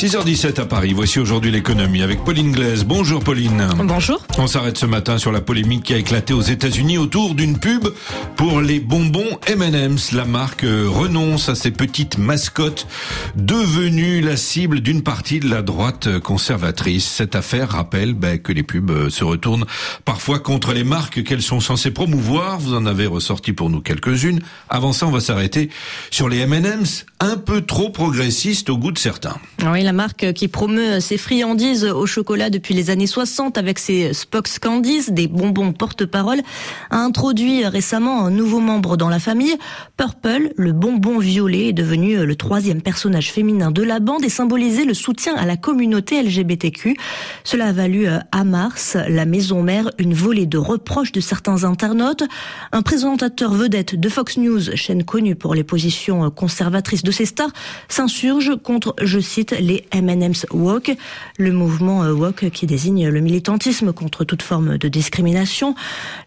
6h17 à Paris, voici aujourd'hui l'économie avec Pauline Glaise. Bonjour Pauline. Bonjour. On s'arrête ce matin sur la polémique qui a éclaté aux États-Unis autour d'une pub pour les bonbons M&M's. La marque euh, renonce à ses petites mascottes devenues la cible d'une partie de la droite conservatrice. Cette affaire rappelle ben, que les pubs euh, se retournent parfois contre les marques qu'elles sont censées promouvoir. Vous en avez ressorti pour nous quelques-unes. Avant ça, on va s'arrêter sur les M&M's un peu trop progressistes au goût de certains. Oui, la marque qui promeut ses friandises au chocolat depuis les années 60 avec ses Spox Candies, des bonbons porte-parole, a introduit récemment un nouveau membre dans la famille. Purple, le bonbon violet, est devenu le troisième personnage féminin de la bande et symbolisait le soutien à la communauté LGBTQ. Cela a valu à Mars, la maison mère, une volée de reproches de certains internautes. Un présentateur vedette de Fox News, chaîne connue pour les positions conservatrices de ses stars, s'insurge contre, je cite, les M&M's Walk, le mouvement euh, Walk qui désigne le militantisme contre toute forme de discrimination.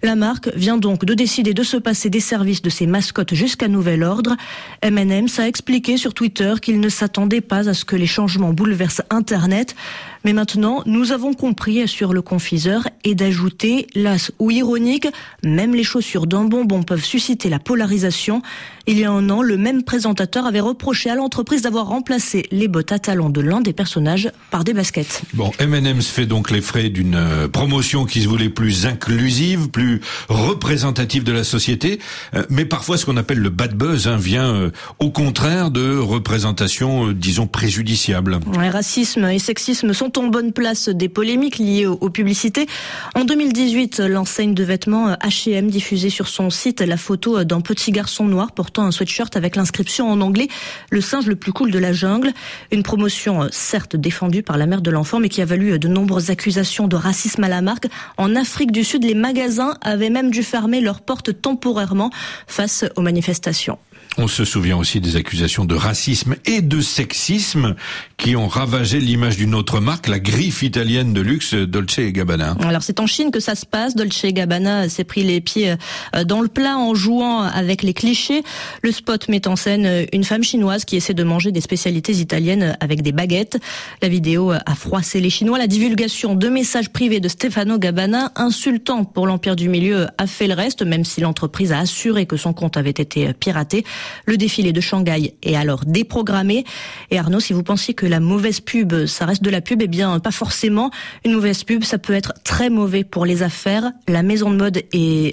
La marque vient donc de décider de se passer des services de ses mascottes jusqu'à nouvel ordre. M&M's a expliqué sur Twitter qu'il ne s'attendait pas à ce que les changements bouleversent Internet. Mais maintenant, nous avons compris, assure le confiseur, et d'ajouter, las ou ironique, même les chaussures d'un bonbon peuvent susciter la polarisation. Il y a un an, le même présentateur avait reproché à l'entreprise d'avoir remplacé les bottes à talons de l'un des personnages par des baskets. Bon, M&M's fait donc les frais d'une euh, promotion qui se voulait plus inclusive, plus représentative de la société, euh, mais parfois ce qu'on appelle le bad buzz hein, vient euh, au contraire de représentations, disons, préjudiciables. Ouais, racisme et sexisme sont en bonne place des polémiques liées aux, publicités. En 2018, l'enseigne de vêtements H&M diffusait sur son site la photo d'un petit garçon noir portant un sweatshirt avec l'inscription en anglais « Le singe le plus cool de la jungle ». Une promotion certes défendue par la mère de l'enfant, mais qui a valu de nombreuses accusations de racisme à la marque. En Afrique du Sud, les magasins avaient même dû fermer leurs portes temporairement face aux manifestations. On se souvient aussi des accusations de racisme et de sexisme qui ont ravagé l'image d'une autre marque, la griffe italienne de luxe Dolce Gabbana. Alors c'est en Chine que ça se passe. Dolce Gabbana s'est pris les pieds euh, dans le plat en jouant avec les clichés. Le spot met en scène une femme chinoise qui essaie de manger des spécialités italiennes avec des baguettes. La vidéo a froissé les Chinois. La divulgation de messages privés de Stefano Gabbana, insultant pour l'empire du milieu, a fait le reste, même si l'entreprise a assuré que son compte avait été piraté. Le défilé de Shanghai est alors déprogrammé. Et Arnaud, si vous pensiez que la mauvaise pub, ça reste de la pub, eh bien, pas forcément. Une mauvaise pub, ça peut être très mauvais pour les affaires. La maison de mode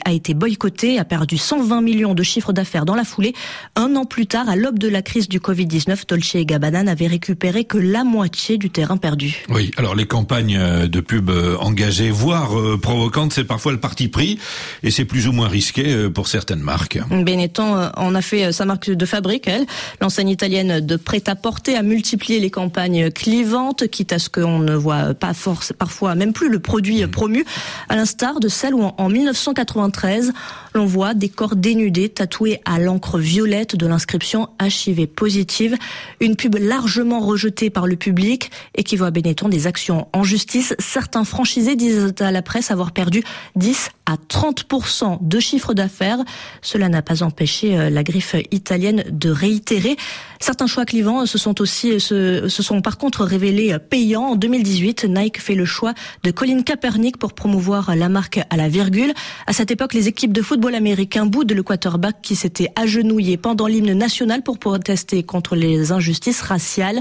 a été boycottée, a perdu 120 millions de chiffres d'affaires dans la foulée. Un an plus tard, à l'aube de la crise du Covid-19, Dolce Gabbana n'avait récupéré que la moitié du terrain perdu. Oui, alors les campagnes euh, de pub euh, engagées, voire euh, provocantes, c'est parfois le parti pris et c'est plus ou moins risqué pour certaines marques. Benetton en a fait sa marque de fabrique, elle. L'enseigne italienne de prêt-à-porter a multiplié les campagnes clivantes, quitte à ce qu'on ne voit pas force, parfois même plus le produit mmh. promu, à l'instar de celle où en 1993, l'on voit des corps dénudés tatoués à l'encre violette de l'inscription HIV positive, une pub largement rejetée par le public et qui voit Benetton des actions en justice. Certains franchisés disent à la presse avoir perdu 10 à 30% de chiffre d'affaires. Cela n'a pas empêché euh, la griffe italienne de réitérer. Certains choix clivants se sont aussi se, sont par contre révélés payants. En 2018, Nike fait le choix de Colin Kaepernick pour promouvoir la marque à la virgule. À cette époque, les équipes de football américain boudent le quarterback qui s'était agenouillé pendant l'hymne national pour protester contre les injustices raciales.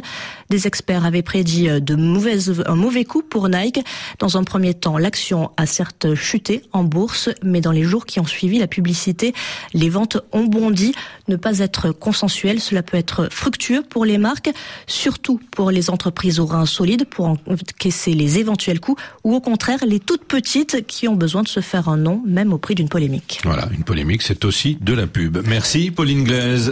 Des experts avaient prédit de mauvaises, un mauvais coup pour Nike. Dans un premier temps, l'action a certes chuté en bourse, mais dans les jours qui ont suivi la publicité, les ventes ont bondi. Ne pas être consensuel, cela peut être fructueux pour les marques, surtout pour les entreprises aux reins solides pour encaisser les éventuels coûts ou au contraire les toutes petites qui ont besoin de se faire un nom même au prix d'une polémique. Voilà, une polémique, c'est aussi de la pub. Merci Pauline Glaise.